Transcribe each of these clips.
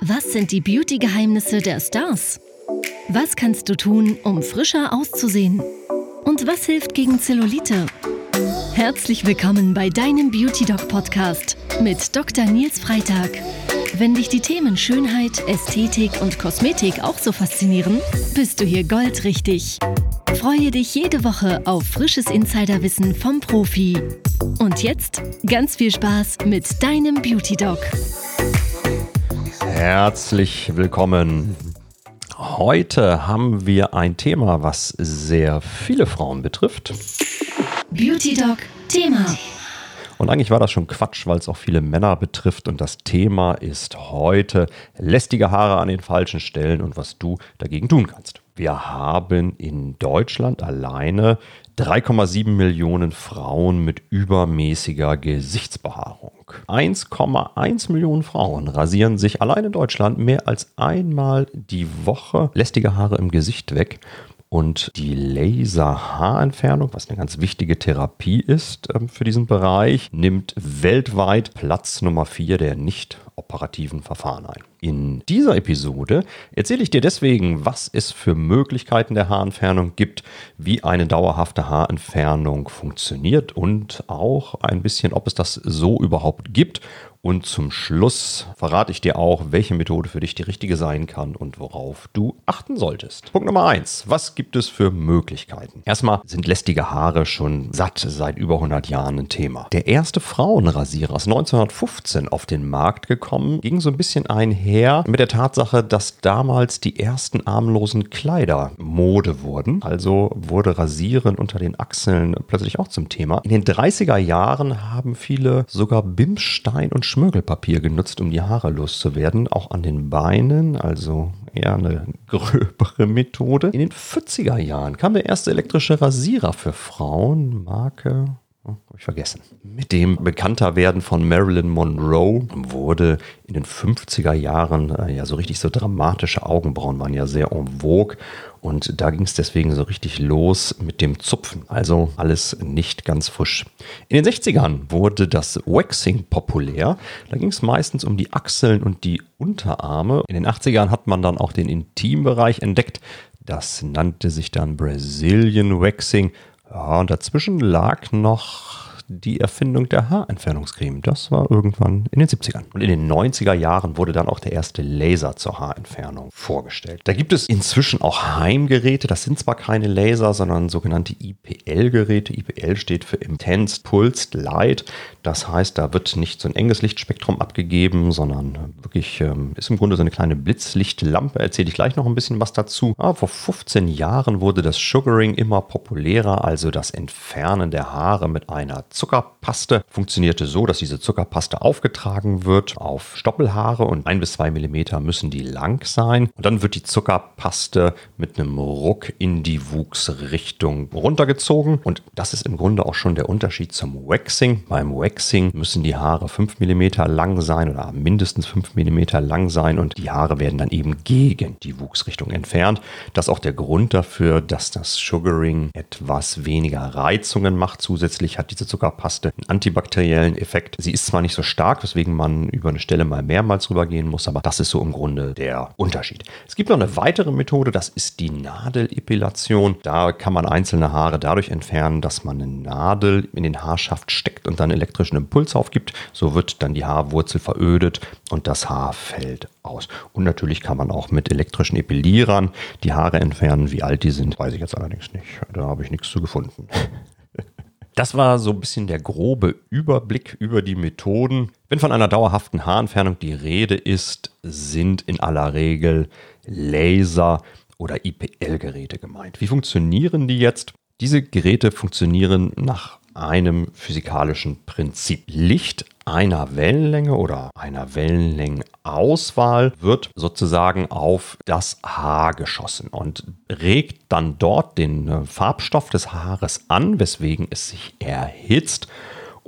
Was sind die Beauty-Geheimnisse der Stars? Was kannst du tun, um frischer auszusehen? Und was hilft gegen Zellulite? Herzlich willkommen bei deinem Beauty Doc Podcast mit Dr. Nils Freitag. Wenn dich die Themen Schönheit, Ästhetik und Kosmetik auch so faszinieren, bist du hier goldrichtig. Freue dich jede Woche auf frisches Insiderwissen vom Profi. Und jetzt ganz viel Spaß mit deinem Beauty Doc. Herzlich willkommen. Heute haben wir ein Thema, was sehr viele Frauen betrifft. Beauty Doc Thema. Und eigentlich war das schon Quatsch, weil es auch viele Männer betrifft. Und das Thema ist heute lästige Haare an den falschen Stellen und was du dagegen tun kannst. Wir haben in Deutschland alleine 3,7 Millionen Frauen mit übermäßiger Gesichtsbehaarung. 1,1 Millionen Frauen rasieren sich allein in Deutschland mehr als einmal die Woche lästige Haare im Gesicht weg. Und die Laserhaarentfernung, was eine ganz wichtige Therapie ist äh, für diesen Bereich, nimmt weltweit Platz Nummer 4 der nicht operativen Verfahren ein. In dieser Episode erzähle ich dir deswegen, was es für Möglichkeiten der Haarentfernung gibt, wie eine dauerhafte Haarentfernung funktioniert und auch ein bisschen, ob es das so überhaupt gibt und zum Schluss verrate ich dir auch, welche Methode für dich die richtige sein kann und worauf du achten solltest. Punkt Nummer eins: Was gibt es für Möglichkeiten? Erstmal sind lästige Haare schon satt seit über 100 Jahren ein Thema. Der erste Frauenrasierer ist 1915 auf den Markt gekommen, ging so ein bisschen einher mit der Tatsache, dass damals die ersten armlosen Kleider Mode wurden. Also wurde Rasieren unter den Achseln plötzlich auch zum Thema. In den 30er Jahren haben viele sogar Bimstein und Schmirgelpapier genutzt, um die Haare loszuwerden, auch an den Beinen, also eher eine gröbere Methode. In den 40er Jahren kam der erste elektrische Rasierer für Frauen, Marke Oh, habe ich vergessen. Mit dem Bekannterwerden von Marilyn Monroe wurde in den 50er Jahren äh, ja so richtig so dramatische Augenbrauen waren ja sehr en vogue und da ging es deswegen so richtig los mit dem Zupfen. Also alles nicht ganz frisch. In den 60ern wurde das Waxing populär. Da ging es meistens um die Achseln und die Unterarme. In den 80ern hat man dann auch den Intimbereich entdeckt. Das nannte sich dann Brazilian Waxing ja, und dazwischen lag noch die Erfindung der Haarentfernungscreme. Das war irgendwann in den 70ern. Und in den 90er Jahren wurde dann auch der erste Laser zur Haarentfernung vorgestellt. Da gibt es inzwischen auch Heimgeräte. Das sind zwar keine Laser, sondern sogenannte IPL-Geräte. IPL steht für Intense Pulsed Light. Das heißt, da wird nicht so ein enges Lichtspektrum abgegeben, sondern wirklich ähm, ist im Grunde so eine kleine Blitzlichtlampe. Erzähle ich gleich noch ein bisschen was dazu. Aber vor 15 Jahren wurde das Sugaring immer populärer, also das Entfernen der Haare mit einer Zuckerpaste funktionierte so, dass diese Zuckerpaste aufgetragen wird auf Stoppelhaare und ein bis zwei Millimeter müssen die lang sein. Und dann wird die Zuckerpaste mit einem Ruck in die Wuchsrichtung runtergezogen. Und das ist im Grunde auch schon der Unterschied zum Waxing. Beim Waxing müssen die Haare fünf Millimeter lang sein oder mindestens fünf Millimeter lang sein und die Haare werden dann eben gegen die Wuchsrichtung entfernt. Das ist auch der Grund dafür, dass das Sugaring etwas weniger Reizungen macht. Zusätzlich hat diese Zuckerpaste Zuckerpaste einen antibakteriellen Effekt. Sie ist zwar nicht so stark, weswegen man über eine Stelle mal mehrmals rübergehen muss, aber das ist so im Grunde der Unterschied. Es gibt noch eine weitere Methode, das ist die Nadelepilation. Da kann man einzelne Haare dadurch entfernen, dass man eine Nadel in den Haarschaft steckt und dann elektrischen Impuls aufgibt. So wird dann die Haarwurzel verödet und das Haar fällt aus. Und natürlich kann man auch mit elektrischen Epilierern die Haare entfernen. Wie alt die sind, weiß ich jetzt allerdings nicht. Da habe ich nichts zu gefunden. Das war so ein bisschen der grobe Überblick über die Methoden. Wenn von einer dauerhaften Haarentfernung die Rede ist, sind in aller Regel Laser oder IPL-Geräte gemeint. Wie funktionieren die jetzt? Diese Geräte funktionieren nach einem physikalischen Prinzip. Licht einer Wellenlänge oder einer Wellenlängenauswahl wird sozusagen auf das Haar geschossen und regt dann dort den äh, Farbstoff des Haares an, weswegen es sich erhitzt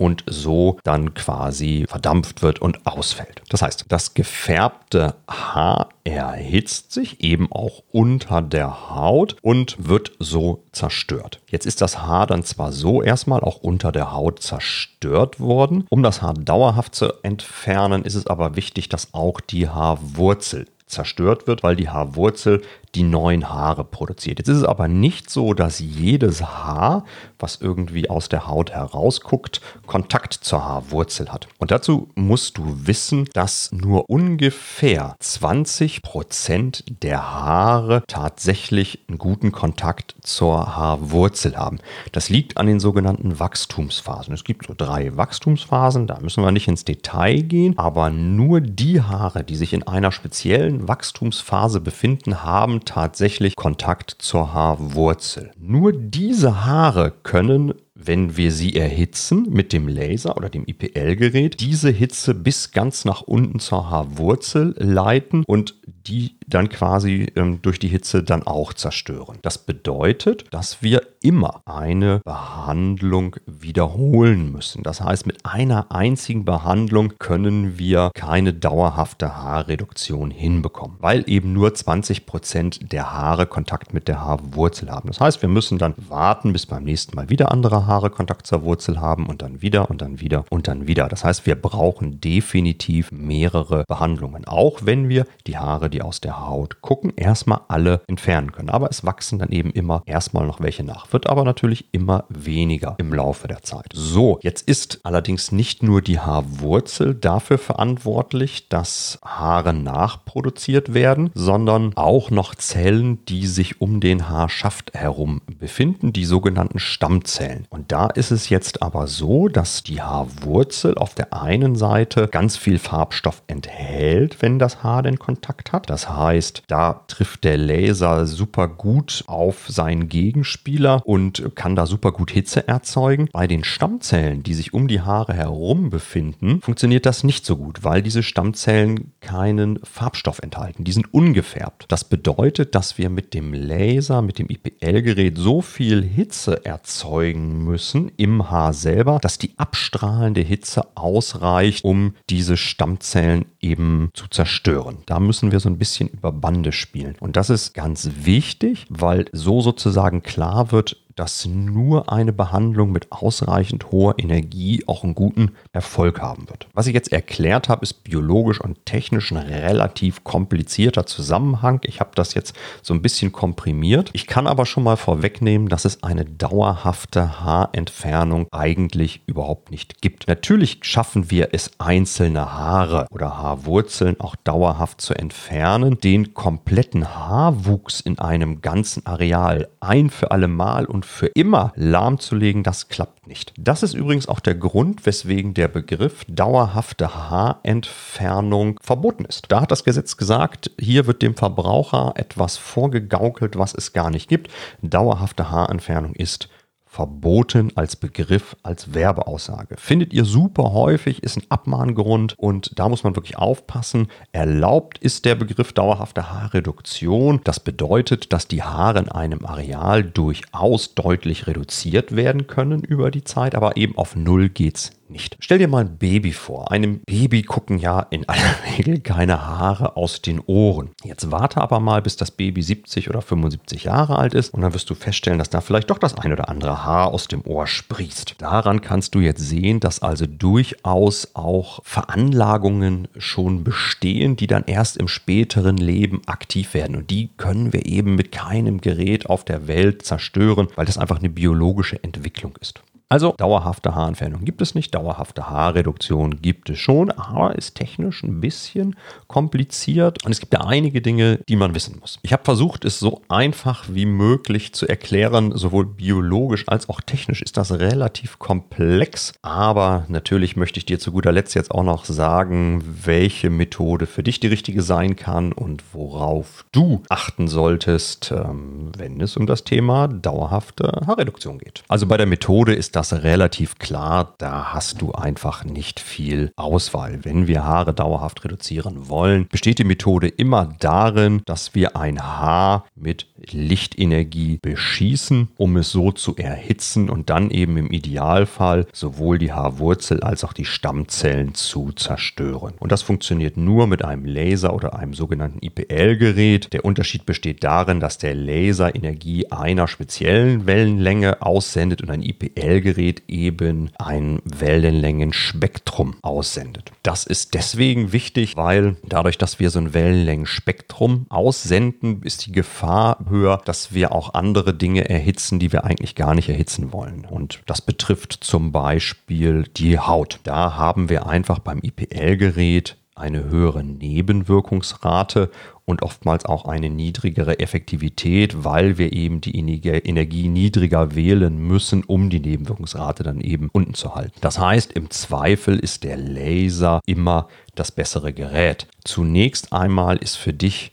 und so dann quasi verdampft wird und ausfällt. Das heißt, das gefärbte Haar erhitzt sich eben auch unter der Haut und wird so zerstört. Jetzt ist das Haar dann zwar so erstmal auch unter der Haut zerstört worden. Um das Haar dauerhaft zu entfernen, ist es aber wichtig, dass auch die Haarwurzel zerstört wird, weil die Haarwurzel die neuen Haare produziert. Jetzt ist es aber nicht so, dass jedes Haar, was irgendwie aus der Haut herausguckt, Kontakt zur Haarwurzel hat. Und dazu musst du wissen, dass nur ungefähr 20 Prozent der Haare tatsächlich einen guten Kontakt zur Haarwurzel haben. Das liegt an den sogenannten Wachstumsphasen. Es gibt so drei Wachstumsphasen, da müssen wir nicht ins Detail gehen, aber nur die Haare, die sich in einer speziellen Wachstumsphase befinden, haben tatsächlich Kontakt zur Haarwurzel. Nur diese Haare können wenn wir sie erhitzen mit dem Laser oder dem IPL-Gerät, diese Hitze bis ganz nach unten zur Haarwurzel leiten und die dann quasi ähm, durch die Hitze dann auch zerstören. Das bedeutet, dass wir immer eine Behandlung wiederholen müssen. Das heißt, mit einer einzigen Behandlung können wir keine dauerhafte Haarreduktion hinbekommen, weil eben nur 20 Prozent der Haare Kontakt mit der Haarwurzel haben. Das heißt, wir müssen dann warten, bis beim nächsten Mal wieder andere Haare Kontakt zur Wurzel haben und dann wieder und dann wieder und dann wieder. Das heißt, wir brauchen definitiv mehrere Behandlungen, auch wenn wir die Haare, die aus der Haut gucken, erstmal alle entfernen können. Aber es wachsen dann eben immer erstmal noch welche nach. Wird aber natürlich immer weniger im Laufe der Zeit. So, jetzt ist allerdings nicht nur die Haarwurzel dafür verantwortlich, dass Haare nachproduziert werden, sondern auch noch Zellen, die sich um den Haarschaft herum befinden, die sogenannten Stammzellen. Und da ist es jetzt aber so, dass die Haarwurzel auf der einen Seite ganz viel Farbstoff enthält, wenn das Haar den Kontakt hat. Das heißt, da trifft der Laser super gut auf seinen Gegenspieler und kann da super gut Hitze erzeugen. Bei den Stammzellen, die sich um die Haare herum befinden, funktioniert das nicht so gut, weil diese Stammzellen keinen Farbstoff enthalten. Die sind ungefärbt. Das bedeutet, dass wir mit dem Laser, mit dem IPL-Gerät so viel Hitze erzeugen müssen im Haar selber, dass die abstrahlende Hitze ausreicht, um diese Stammzellen eben zu zerstören. Da müssen wir so ein bisschen über Bande spielen. Und das ist ganz wichtig, weil so sozusagen klar wird, dass nur eine Behandlung mit ausreichend hoher Energie auch einen guten Erfolg haben wird. Was ich jetzt erklärt habe, ist biologisch und technisch ein relativ komplizierter Zusammenhang. Ich habe das jetzt so ein bisschen komprimiert. Ich kann aber schon mal vorwegnehmen, dass es eine dauerhafte Haarentfernung eigentlich überhaupt nicht gibt. Natürlich schaffen wir es, einzelne Haare oder Haarwurzeln auch dauerhaft zu entfernen. Den kompletten Haarwuchs in einem ganzen Areal ein für alle Mal und für immer lahmzulegen, das klappt nicht. Das ist übrigens auch der Grund, weswegen der Begriff dauerhafte Haarentfernung verboten ist. Da hat das Gesetz gesagt, hier wird dem Verbraucher etwas vorgegaukelt, was es gar nicht gibt. Dauerhafte Haarentfernung ist verboten als Begriff, als Werbeaussage. Findet ihr super häufig, ist ein Abmahngrund und da muss man wirklich aufpassen. Erlaubt ist der Begriff dauerhafte Haarreduktion. Das bedeutet, dass die Haare in einem Areal durchaus deutlich reduziert werden können über die Zeit, aber eben auf Null geht's nicht. Stell dir mal ein Baby vor. Einem Baby gucken ja in aller Regel keine Haare aus den Ohren. Jetzt warte aber mal, bis das Baby 70 oder 75 Jahre alt ist und dann wirst du feststellen, dass da vielleicht doch das ein oder andere Haar aus dem Ohr sprießt. Daran kannst du jetzt sehen, dass also durchaus auch Veranlagungen schon bestehen, die dann erst im späteren Leben aktiv werden. Und die können wir eben mit keinem Gerät auf der Welt zerstören, weil das einfach eine biologische Entwicklung ist. Also dauerhafte Haarentfernung gibt es nicht, dauerhafte Haarreduktion gibt es schon, aber ist technisch ein bisschen kompliziert und es gibt ja einige Dinge, die man wissen muss. Ich habe versucht, es so einfach wie möglich zu erklären, sowohl biologisch als auch technisch ist das relativ komplex, aber natürlich möchte ich dir zu guter Letzt jetzt auch noch sagen, welche Methode für dich die richtige sein kann und worauf du achten solltest, ähm, wenn es um das Thema dauerhafte Haarreduktion geht. Also bei der Methode ist das das relativ klar. Da hast du einfach nicht viel Auswahl. Wenn wir Haare dauerhaft reduzieren wollen, besteht die Methode immer darin, dass wir ein Haar mit Lichtenergie beschießen, um es so zu erhitzen und dann eben im Idealfall sowohl die Haarwurzel als auch die Stammzellen zu zerstören. Und das funktioniert nur mit einem Laser oder einem sogenannten IPL-Gerät. Der Unterschied besteht darin, dass der Laser Energie einer speziellen Wellenlänge aussendet und ein IPL-Gerät eben ein Wellenlängenspektrum aussendet. Das ist deswegen wichtig, weil dadurch, dass wir so ein Wellenlängenspektrum aussenden, ist die Gefahr höher, dass wir auch andere Dinge erhitzen, die wir eigentlich gar nicht erhitzen wollen. Und das betrifft zum Beispiel die Haut. Da haben wir einfach beim IPL-Gerät eine höhere Nebenwirkungsrate und oftmals auch eine niedrigere Effektivität, weil wir eben die Energie niedriger wählen müssen, um die Nebenwirkungsrate dann eben unten zu halten. Das heißt, im Zweifel ist der Laser immer das bessere Gerät. Zunächst einmal ist für dich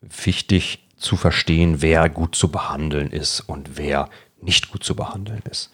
wichtig zu verstehen, wer gut zu behandeln ist und wer nicht gut zu behandeln ist.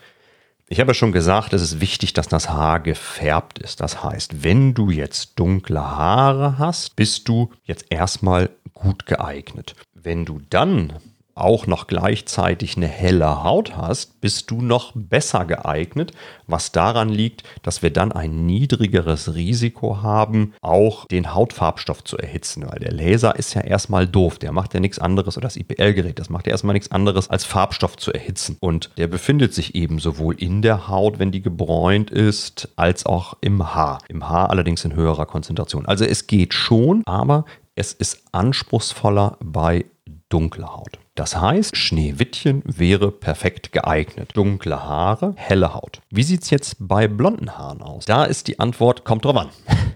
Ich habe schon gesagt, es ist wichtig, dass das Haar gefärbt ist. Das heißt, wenn du jetzt dunkle Haare hast, bist du jetzt erstmal gut geeignet. Wenn du dann auch noch gleichzeitig eine helle Haut hast, bist du noch besser geeignet, was daran liegt, dass wir dann ein niedrigeres Risiko haben, auch den Hautfarbstoff zu erhitzen, weil der Laser ist ja erstmal doof, der macht ja nichts anderes oder das IPL-Gerät, das macht ja erstmal nichts anderes als Farbstoff zu erhitzen und der befindet sich eben sowohl in der Haut, wenn die gebräunt ist, als auch im Haar. Im Haar allerdings in höherer Konzentration. Also es geht schon, aber es ist anspruchsvoller bei dunkler Haut. Das heißt, Schneewittchen wäre perfekt geeignet. Dunkle Haare, helle Haut. Wie sieht es jetzt bei blonden Haaren aus? Da ist die Antwort, kommt drauf an.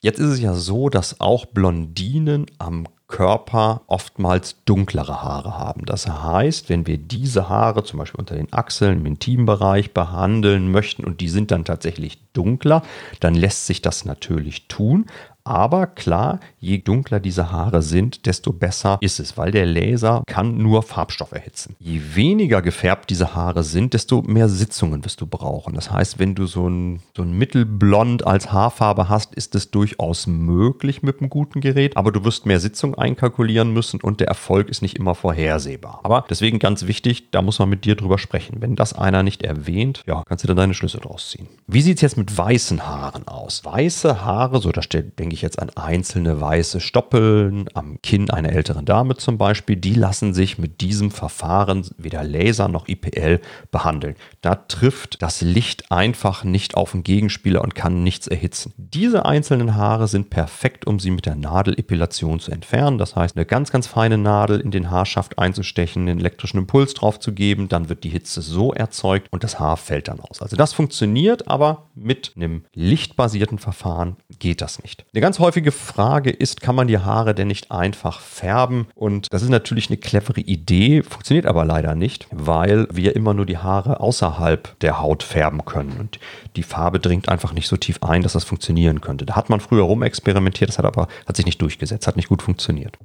Jetzt ist es ja so, dass auch Blondinen am Körper oftmals dunklere Haare haben. Das heißt, wenn wir diese Haare zum Beispiel unter den Achseln im Intimbereich behandeln möchten und die sind dann tatsächlich dunkler, dann lässt sich das natürlich tun. Aber klar, je dunkler diese Haare sind, desto besser ist es, weil der Laser kann nur Farbstoff erhitzen. Je weniger gefärbt diese Haare sind, desto mehr Sitzungen wirst du brauchen. Das heißt, wenn du so ein, so ein Mittelblond als Haarfarbe hast, ist es durchaus möglich mit einem guten Gerät, aber du wirst mehr Sitzungen einkalkulieren müssen und der Erfolg ist nicht immer vorhersehbar. Aber deswegen ganz wichtig, da muss man mit dir drüber sprechen. Wenn das einer nicht erwähnt, ja, kannst du dann deine Schlüsse draus ziehen. Wie sieht es jetzt mit weißen Haaren aus? Weiße Haare, so da steht, denke ich jetzt an einzelne weiße Stoppeln am Kinn einer älteren Dame zum Beispiel, die lassen sich mit diesem Verfahren weder Laser noch IPL behandeln. Da trifft das Licht einfach nicht auf den Gegenspieler und kann nichts erhitzen. Diese einzelnen Haare sind perfekt, um sie mit der Nadelepilation zu entfernen. Das heißt, eine ganz, ganz feine Nadel in den Haarschaft einzustechen, einen elektrischen Impuls drauf zu geben, dann wird die Hitze so erzeugt und das Haar fällt dann aus. Also das funktioniert, aber mit einem lichtbasierten Verfahren geht das nicht. Eine ganz häufige Frage ist, kann man die Haare denn nicht einfach färben? Und das ist natürlich eine clevere Idee, funktioniert aber leider nicht, weil wir immer nur die Haare außerhalb der Haut färben können. Und die Farbe dringt einfach nicht so tief ein, dass das funktionieren könnte. Da hat man früher rumexperimentiert, das hat aber hat sich nicht durchgesetzt, hat nicht gut funktioniert.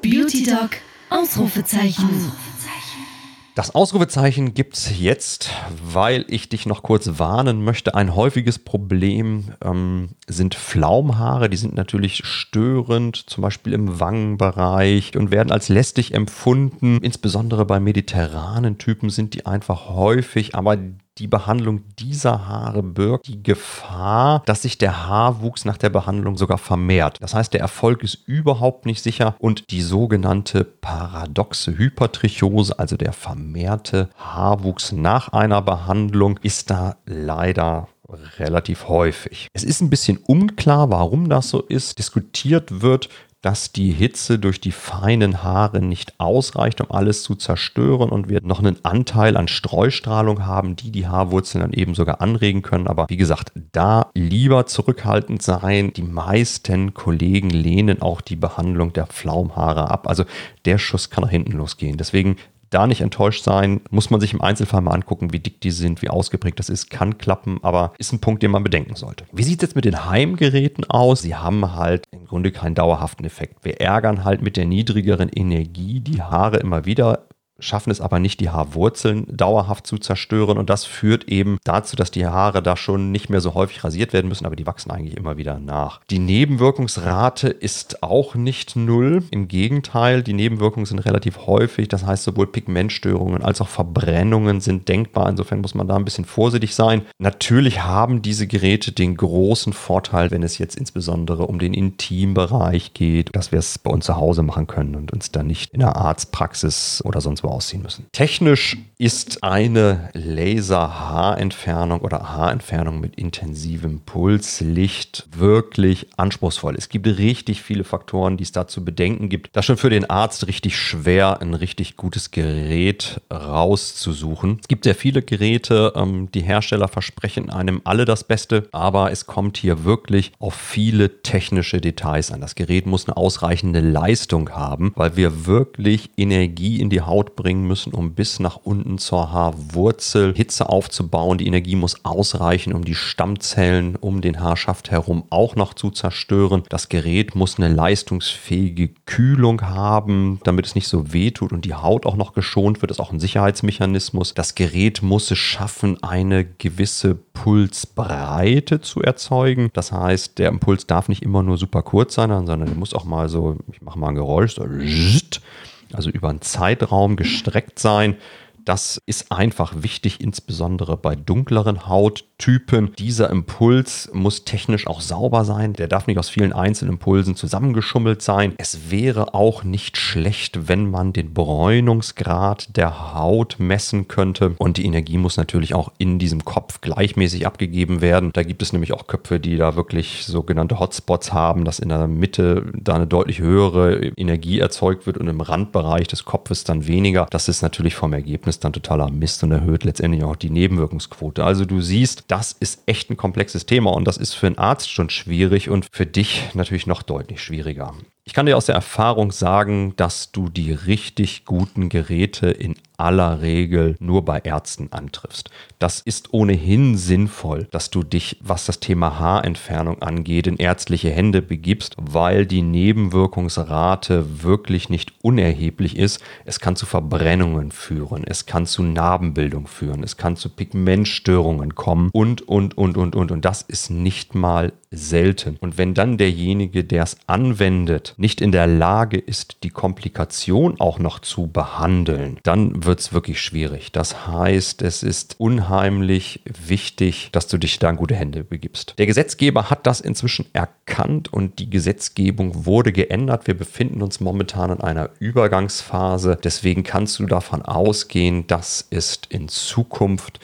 Beauty Dog Ausrufezeichen. Das Ausrufezeichen gibt es jetzt, weil ich dich noch kurz warnen möchte. Ein häufiges Problem ähm, sind Flaumhaare. Die sind natürlich störend, zum Beispiel im Wangenbereich und werden als lästig empfunden. Insbesondere bei mediterranen Typen sind die einfach häufig, aber die Behandlung dieser Haare birgt die Gefahr, dass sich der Haarwuchs nach der Behandlung sogar vermehrt. Das heißt, der Erfolg ist überhaupt nicht sicher und die sogenannte paradoxe Hypertrichose, also der vermehrte Haarwuchs nach einer Behandlung, ist da leider relativ häufig. Es ist ein bisschen unklar, warum das so ist. Diskutiert wird dass die Hitze durch die feinen Haare nicht ausreicht, um alles zu zerstören und wir noch einen Anteil an Streustrahlung haben, die die Haarwurzeln dann eben sogar anregen können. Aber wie gesagt, da lieber zurückhaltend sein. Die meisten Kollegen lehnen auch die Behandlung der Pflaumhaare ab. Also der Schuss kann nach hinten losgehen. Deswegen da nicht enttäuscht sein. Muss man sich im Einzelfall mal angucken, wie dick die sind, wie ausgeprägt das ist. Kann klappen, aber ist ein Punkt, den man bedenken sollte. Wie sieht es jetzt mit den Heimgeräten aus? Sie haben halt im Grunde keinen dauerhaften Effekt. Wir ärgern halt mit der niedrigeren Energie die Haare immer wieder schaffen es aber nicht, die Haarwurzeln dauerhaft zu zerstören. Und das führt eben dazu, dass die Haare da schon nicht mehr so häufig rasiert werden müssen, aber die wachsen eigentlich immer wieder nach. Die Nebenwirkungsrate ist auch nicht null. Im Gegenteil, die Nebenwirkungen sind relativ häufig. Das heißt, sowohl Pigmentstörungen als auch Verbrennungen sind denkbar. Insofern muss man da ein bisschen vorsichtig sein. Natürlich haben diese Geräte den großen Vorteil, wenn es jetzt insbesondere um den Intimbereich geht, dass wir es bei uns zu Hause machen können und uns dann nicht in der Arztpraxis oder sonst wo ausziehen müssen. Technisch ist eine Laser-Haarentfernung oder Haarentfernung mit intensivem Pulslicht wirklich anspruchsvoll. Es gibt richtig viele Faktoren, die es da zu bedenken gibt. Das ist schon für den Arzt richtig schwer, ein richtig gutes Gerät rauszusuchen. Es gibt sehr viele Geräte, ähm, die Hersteller versprechen einem alle das Beste, aber es kommt hier wirklich auf viele technische Details an. Das Gerät muss eine ausreichende Leistung haben, weil wir wirklich Energie in die Haut bringen müssen, um bis nach unten zur Haarwurzel Hitze aufzubauen. Die Energie muss ausreichen, um die Stammzellen um den Haarschaft herum auch noch zu zerstören. Das Gerät muss eine leistungsfähige Kühlung haben, damit es nicht so weh tut und die Haut auch noch geschont wird. Das ist auch ein Sicherheitsmechanismus. Das Gerät muss es schaffen, eine gewisse Pulsbreite zu erzeugen. Das heißt, der Impuls darf nicht immer nur super kurz sein, sondern er muss auch mal so, ich mache mal ein Geräusch, so also über einen Zeitraum gestreckt sein. Das ist einfach wichtig, insbesondere bei dunkleren Hauttypen. Dieser Impuls muss technisch auch sauber sein. Der darf nicht aus vielen Einzelimpulsen zusammengeschummelt sein. Es wäre auch nicht schlecht, wenn man den Bräunungsgrad der Haut messen könnte. Und die Energie muss natürlich auch in diesem Kopf gleichmäßig abgegeben werden. Da gibt es nämlich auch Köpfe, die da wirklich sogenannte Hotspots haben, dass in der Mitte da eine deutlich höhere Energie erzeugt wird und im Randbereich des Kopfes dann weniger. Das ist natürlich vom Ergebnis dann totaler Mist und erhöht letztendlich auch die Nebenwirkungsquote. Also du siehst, das ist echt ein komplexes Thema und das ist für einen Arzt schon schwierig und für dich natürlich noch deutlich schwieriger. Ich kann dir aus der Erfahrung sagen, dass du die richtig guten Geräte in aller Regel nur bei Ärzten antriffst. Das ist ohnehin sinnvoll, dass du dich, was das Thema Haarentfernung angeht, in ärztliche Hände begibst, weil die Nebenwirkungsrate wirklich nicht unerheblich ist. Es kann zu Verbrennungen führen, es kann zu Narbenbildung führen, es kann zu Pigmentstörungen kommen und, und, und, und, und. Und das ist nicht mal selten. Und wenn dann derjenige, der es anwendet, nicht in der Lage ist, die Komplikation auch noch zu behandeln, dann wird es wirklich schwierig. Das heißt, es ist unheimlich wichtig, dass du dich da in gute Hände begibst. Der Gesetzgeber hat das inzwischen erkannt und die Gesetzgebung wurde geändert. Wir befinden uns momentan in einer Übergangsphase. Deswegen kannst du davon ausgehen, dass es in Zukunft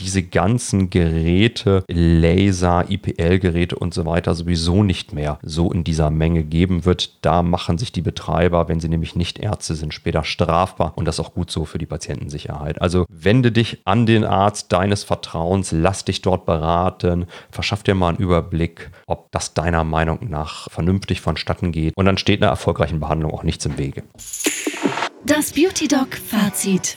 diese ganzen Geräte, Laser, IPL-Geräte und so weiter sowieso nicht mehr so in dieser Menge geben wird. Da machen sich die Betreiber, wenn sie nämlich nicht Ärzte sind, später strafbar und das auch gut so für die Patientensicherheit. Also wende dich an den Arzt deines Vertrauens, lass dich dort beraten, verschaff dir mal einen Überblick, ob das deiner Meinung nach vernünftig vonstatten geht und dann steht einer erfolgreichen Behandlung auch nichts im Wege. Das Beauty Doc Fazit.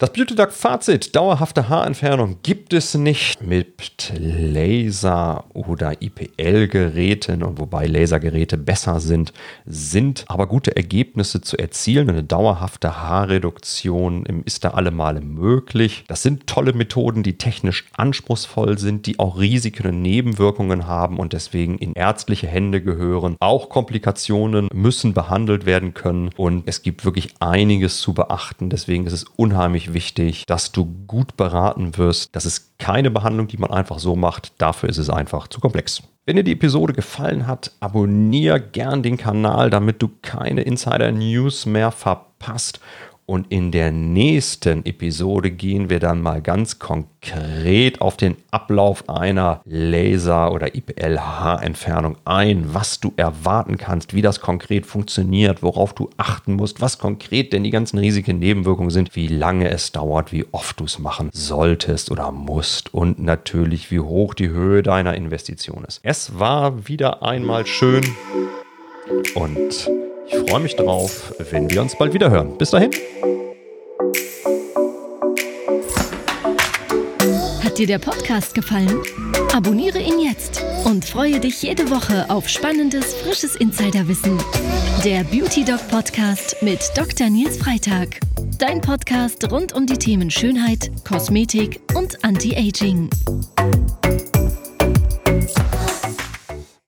Das Beauty Duck Fazit, dauerhafte Haarentfernung gibt es nicht mit Laser oder IPL-Geräten und wobei Lasergeräte besser sind, sind aber gute Ergebnisse zu erzielen. Eine dauerhafte Haarreduktion ist da allemal möglich. Das sind tolle Methoden, die technisch anspruchsvoll sind, die auch Risiken und Nebenwirkungen haben und deswegen in ärztliche Hände gehören. Auch Komplikationen müssen behandelt werden können und es gibt wirklich einiges zu beachten. Deswegen ist es unheimlich wichtig, dass du gut beraten wirst. Das ist keine Behandlung, die man einfach so macht. Dafür ist es einfach zu komplex. Wenn dir die Episode gefallen hat, abonniere gern den Kanal, damit du keine Insider News mehr verpasst und in der nächsten Episode gehen wir dann mal ganz konkret auf den Ablauf einer Laser- oder IPL-Haarentfernung ein, was du erwarten kannst, wie das konkret funktioniert, worauf du achten musst, was konkret denn die ganzen Risiken, Nebenwirkungen sind, wie lange es dauert, wie oft du es machen solltest oder musst und natürlich, wie hoch die Höhe deiner Investition ist. Es war wieder einmal schön und ich freue mich drauf, wenn wir uns bald wieder hören. Bis dahin. dir der Podcast gefallen? Abonniere ihn jetzt und freue dich jede Woche auf spannendes, frisches Insiderwissen. Der Beauty Dog Podcast mit Dr. Nils Freitag. Dein Podcast rund um die Themen Schönheit, Kosmetik und Anti-Aging.